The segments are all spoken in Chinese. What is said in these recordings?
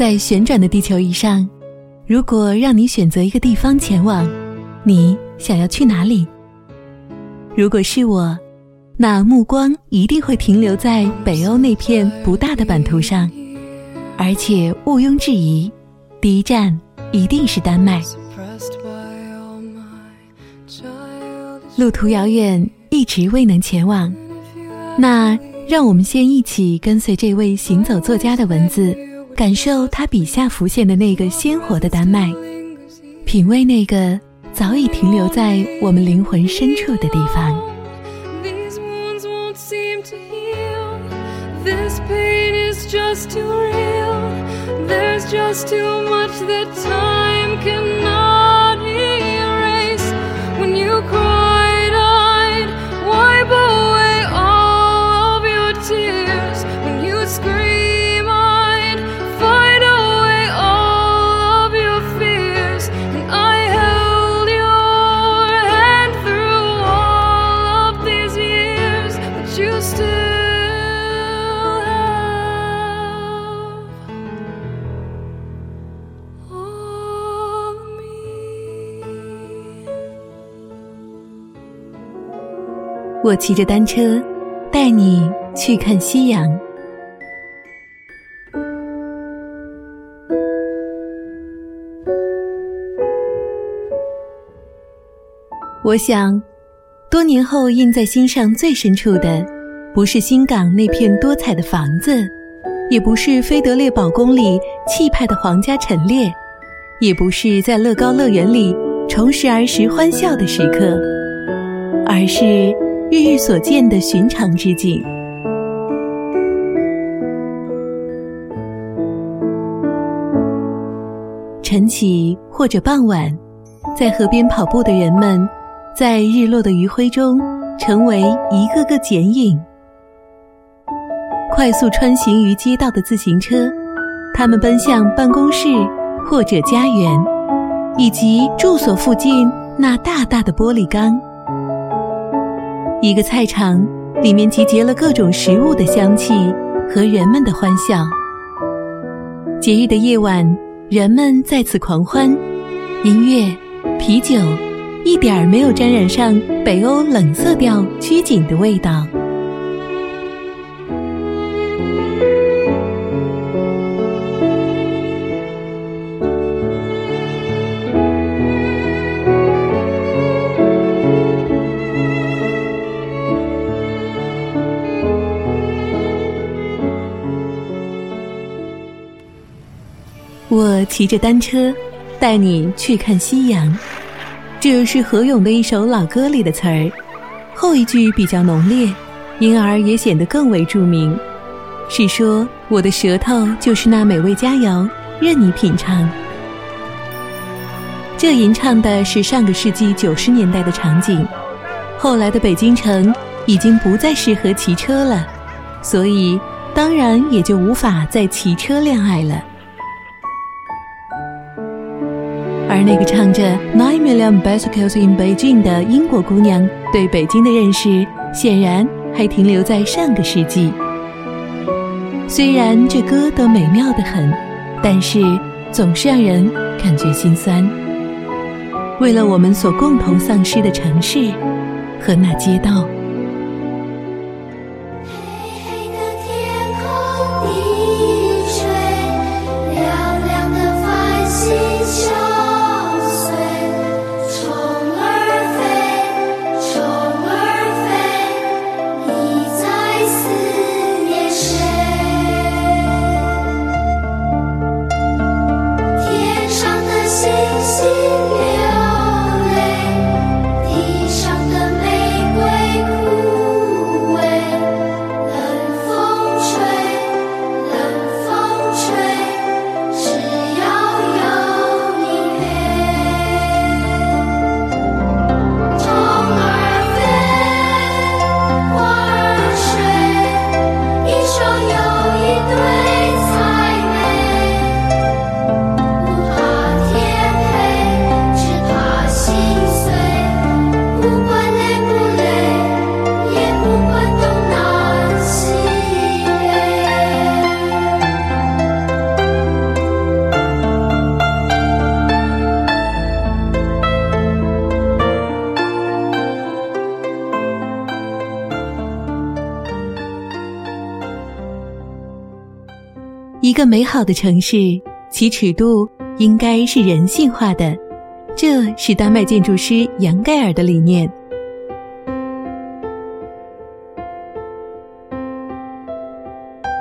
在旋转的地球仪上，如果让你选择一个地方前往，你想要去哪里？如果是我，那目光一定会停留在北欧那片不大的版图上，而且毋庸置疑，第一站一定是丹麦。路途遥远，一直未能前往，那让我们先一起跟随这位行走作家的文字。感受他笔下浮现的那个鲜活的丹麦，品味那个早已停留在我们灵魂深处的地方。我骑着单车，带你去看夕阳。我想，多年后印在心上最深处的，不是新港那片多彩的房子，也不是菲德烈堡宫里气派的皇家陈列，也不是在乐高乐园里重拾儿时欢笑的时刻，而是。日日所见的寻常之景，晨起或者傍晚，在河边跑步的人们，在日落的余晖中，成为一个个剪影；快速穿行于街道的自行车，他们奔向办公室或者家园，以及住所附近那大大的玻璃缸。一个菜场，里面集结了各种食物的香气和人们的欢笑。节日的夜晚，人们在此狂欢，音乐、啤酒，一点儿没有沾染上北欧冷色调拘谨的味道。骑着单车，带你去看夕阳。这是何勇的一首老歌里的词儿，后一句比较浓烈，因而也显得更为著名。是说我的舌头就是那美味佳肴，任你品尝。这吟唱的是上个世纪九十年代的场景，后来的北京城已经不再适合骑车了，所以当然也就无法再骑车恋爱了。而那个唱着 Nine Million Bicycles in Beijing 的英国姑娘，对北京的认识显然还停留在上个世纪。虽然这歌都美妙的很，但是总是让人感觉心酸。为了我们所共同丧失的城市和那街道。一个美好的城市，其尺度应该是人性化的，这是丹麦建筑师杨盖尔的理念。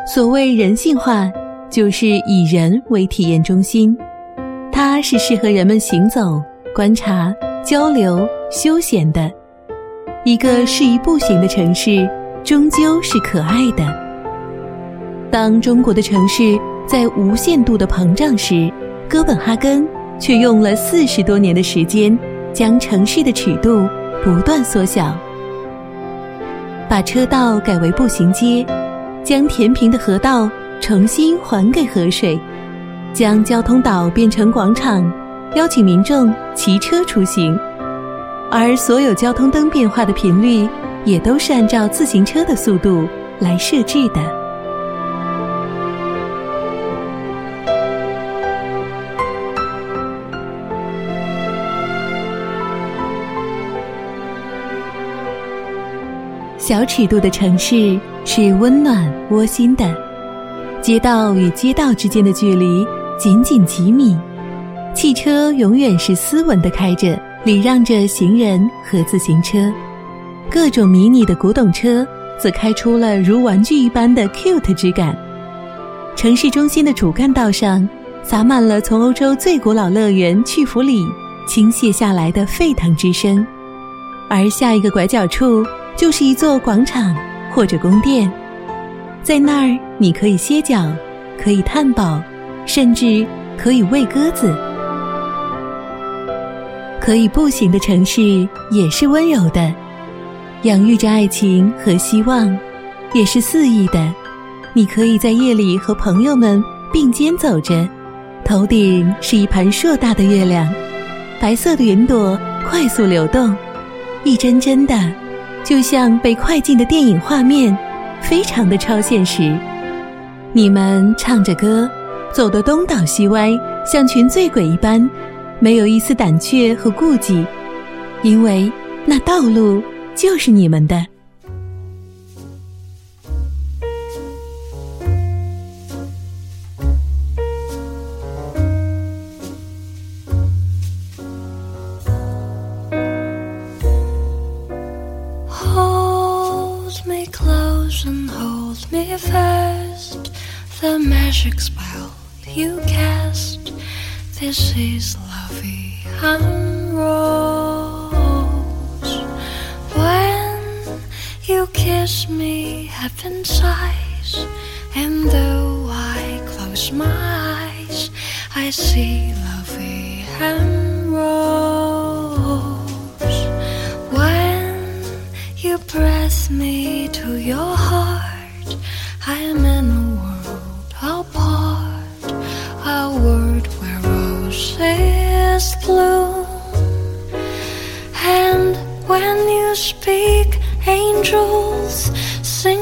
所谓人性化，就是以人为体验中心，它是适合人们行走、观察、交流、休闲的。一个适宜步行的城市，终究是可爱的。当中国的城市在无限度的膨胀时，哥本哈根却用了四十多年的时间，将城市的尺度不断缩小，把车道改为步行街，将填平的河道重新还给河水，将交通岛变成广场，邀请民众骑车出行。而所有交通灯变化的频率，也都是按照自行车的速度来设置的。小尺度的城市是温暖窝心的，街道与街道之间的距离仅仅几米，汽车永远是斯文的开着。礼让着行人和自行车，各种迷你的古董车则开出了如玩具一般的 cute 之感。城市中心的主干道上洒满了从欧洲最古老乐园去弗里倾泻下来的沸腾之声，而下一个拐角处就是一座广场或者宫殿，在那儿你可以歇脚，可以探宝，甚至可以喂鸽子。可以步行的城市也是温柔的，养育着爱情和希望，也是肆意的。你可以在夜里和朋友们并肩走着，头顶是一盘硕大的月亮，白色的云朵快速流动，一帧帧的，就像被快进的电影画面，非常的超现实。你们唱着歌，走得东倒西歪，像群醉鬼一般。没有一丝胆怯和顾忌，因为那道路就是你们的。Magic spell you cast. This is lovey and rose. When you kiss me, heaven sighs, and though I close my eyes, I see lovey and rose. When you press me to your heart, I am in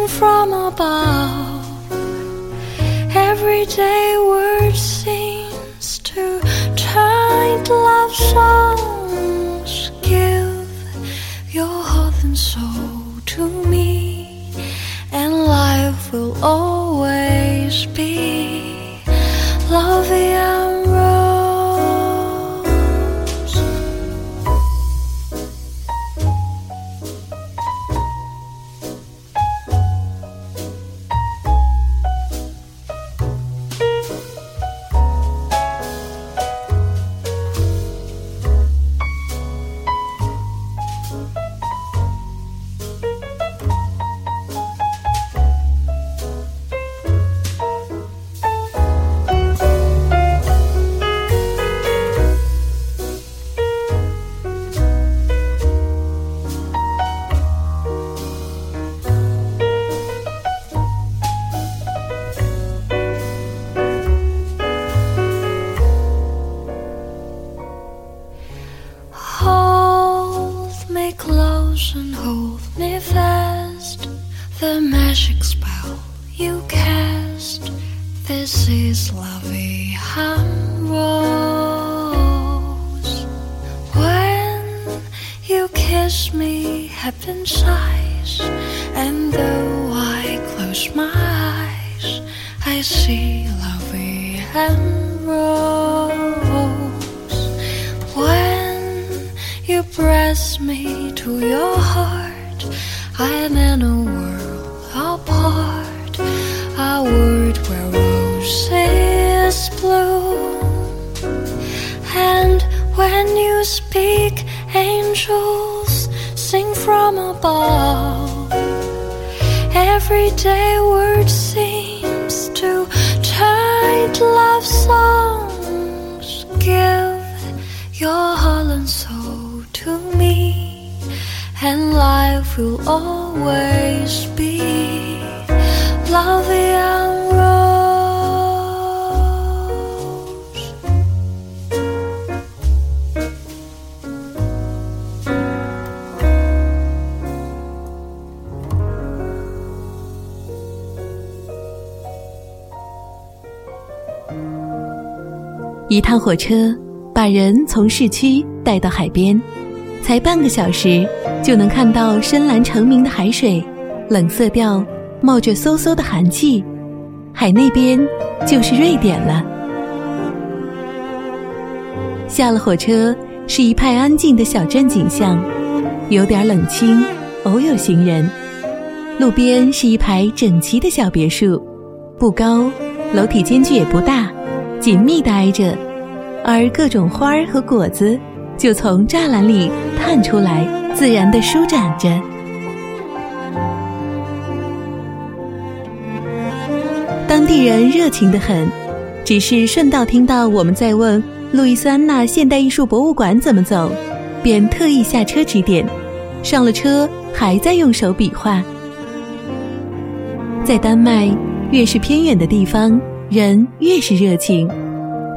from above. Everyday words seems to turn love songs. Give your heart and soul ocean, hold me fast. The magic spell you cast. This is lovey hum rose. When you kiss me, heaven sighs, and though I close my eyes, I see lovey and rose. Me to your heart. I'm in a world apart, a world where roses bloom. And when you speak, angels sing from above. Everyday word seems to chant love songs. Will always be lovely and rose. 一趟火车把人从市区带到海边，才半个小时就能看到深蓝澄明的海水，冷色调冒着嗖嗖的寒气，海那边就是瑞典了。下了火车是一派安静的小镇景象，有点冷清，偶有行人。路边是一排整齐的小别墅，不高，楼体间距也不大，紧密的挨着，而各种花儿和果子就从栅栏里探出来，自然的舒展着。当地人热情的很，只是顺道听到我们在问路易斯安那现代艺术博物馆怎么走，便特意下车指点。上了车还在用手比划。在丹麦，越是偏远的地方，人越是热情，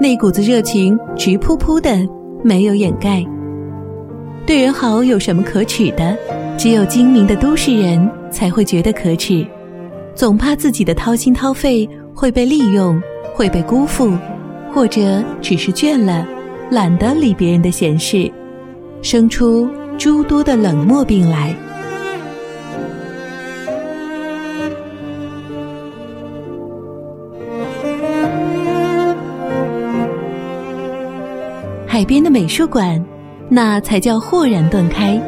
那股子热情直扑扑的，没有掩盖。对人好有什么可耻的？只有精明的都市人才会觉得可耻，总怕自己的掏心掏肺会被利用，会被辜负，或者只是倦了，懒得理别人的闲事，生出诸多的冷漠病来。海边的美术馆，那才叫豁然断开。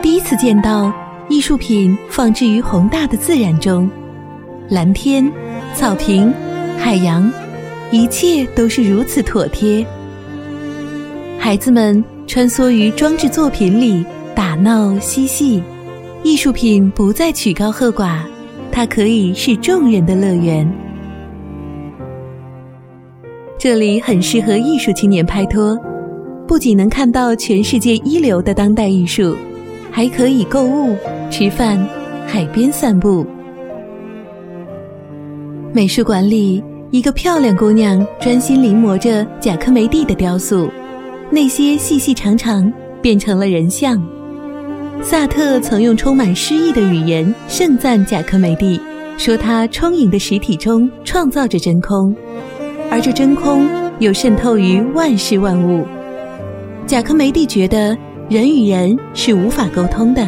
第一次见到艺术品放置于宏大的自然中，蓝天、草坪、海洋，一切都是如此妥帖。孩子们穿梭于装置作品里打闹嬉戏，艺术品不再曲高和寡，它可以是众人的乐园。这里很适合艺术青年拍拖，不仅能看到全世界一流的当代艺术，还可以购物、吃饭、海边散步。美术馆里，一个漂亮姑娘专心临摹着贾科梅蒂的雕塑，那些细细长长变成了人像。萨特曾用充满诗意的语言盛赞贾科梅蒂，说他充盈的实体中创造着真空。而这真空又渗透于万事万物。贾科梅蒂觉得人与人是无法沟通的，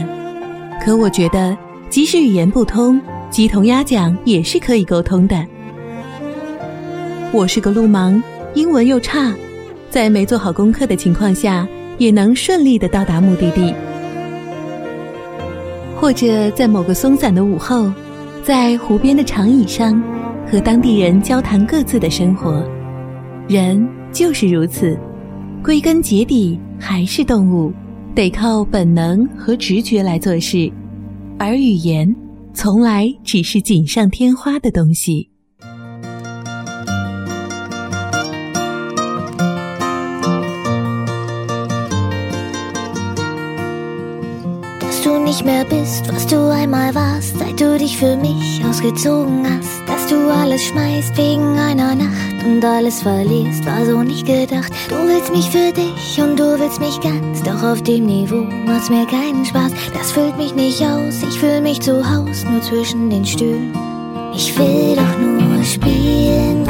可我觉得即使语言不通，鸡同鸭讲也是可以沟通的。我是个路盲，英文又差，在没做好功课的情况下，也能顺利的到达目的地。或者在某个松散的午后，在湖边的长椅上。和当地人交谈各自的生活，人就是如此，归根结底还是动物，得靠本能和直觉来做事，而语言从来只是锦上添花的东西。Nicht mehr bist, was du einmal warst, seit du dich für mich ausgezogen hast, dass du alles schmeißt wegen einer Nacht und alles verlierst, war so nicht gedacht. Du willst mich für dich und du willst mich ganz, doch auf dem Niveau macht's mir keinen Spaß, das füllt mich nicht aus, ich fühl mich zu Haus, nur zwischen den Stühlen. Ich will doch nur spielen.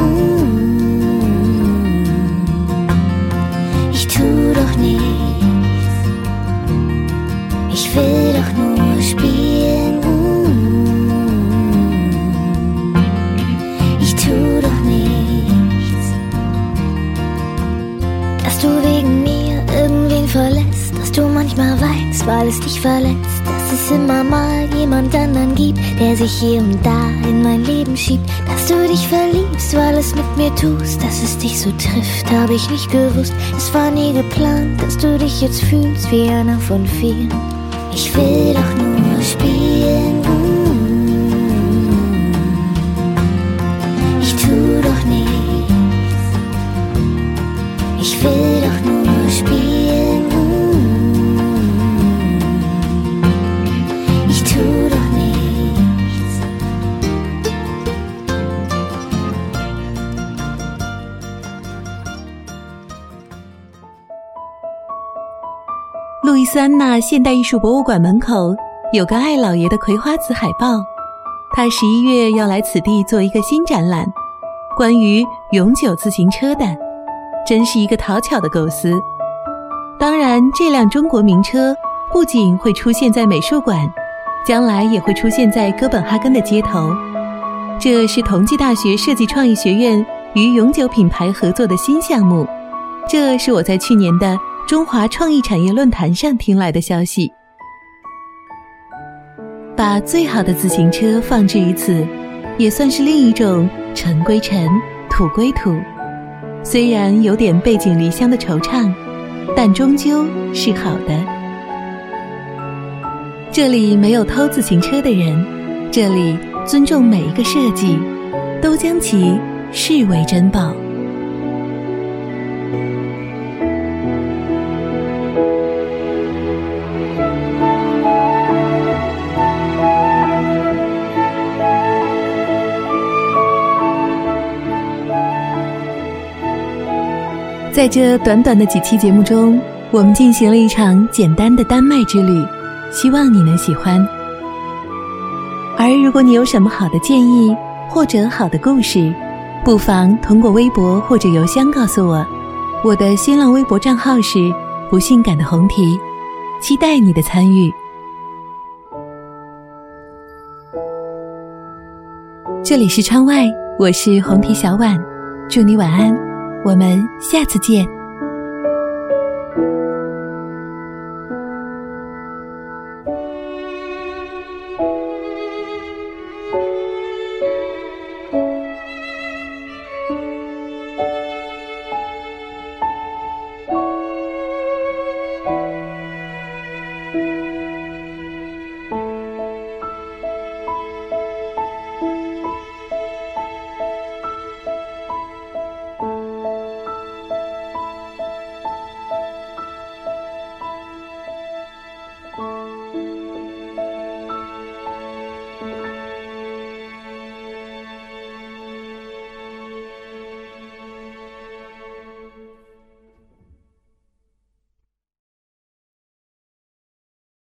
will doch nur spielen. Ich tu doch nichts, dass du wegen mir irgendwen verlässt, dass du manchmal weinst, weil es dich verletzt, dass es immer mal jemand anderen gibt, der sich hier und da in mein Leben schiebt, dass du dich verliebst, weil es mit mir tust, dass es dich so trifft, habe ich nicht gewusst. Es war nie geplant, dass du dich jetzt fühlst wie einer von vielen. Ich will doch nur spielen. 斯安娜现代艺术博物馆门口有个艾老爷的葵花籽海报，他十一月要来此地做一个新展览，关于永久自行车的，真是一个讨巧的构思。当然，这辆中国名车不仅会出现在美术馆，将来也会出现在哥本哈根的街头。这是同济大学设计创意学院与永久品牌合作的新项目。这是我在去年的中华创意产业论坛上听来的消息。把最好的自行车放置于此，也算是另一种尘归尘，土归土。虽然有点背井离乡的惆怅，但终究是好的。这里没有偷自行车的人，这里尊重每一个设计，都将其视为珍宝。在这短短的几期节目中，我们进行了一场简单的丹麦之旅，希望你能喜欢。而如果你有什么好的建议或者好的故事，不妨通过微博或者邮箱告诉我。我的新浪微博账号是不性感的红提，期待你的参与。这里是窗外，我是红提小婉，祝你晚安，我们下次见。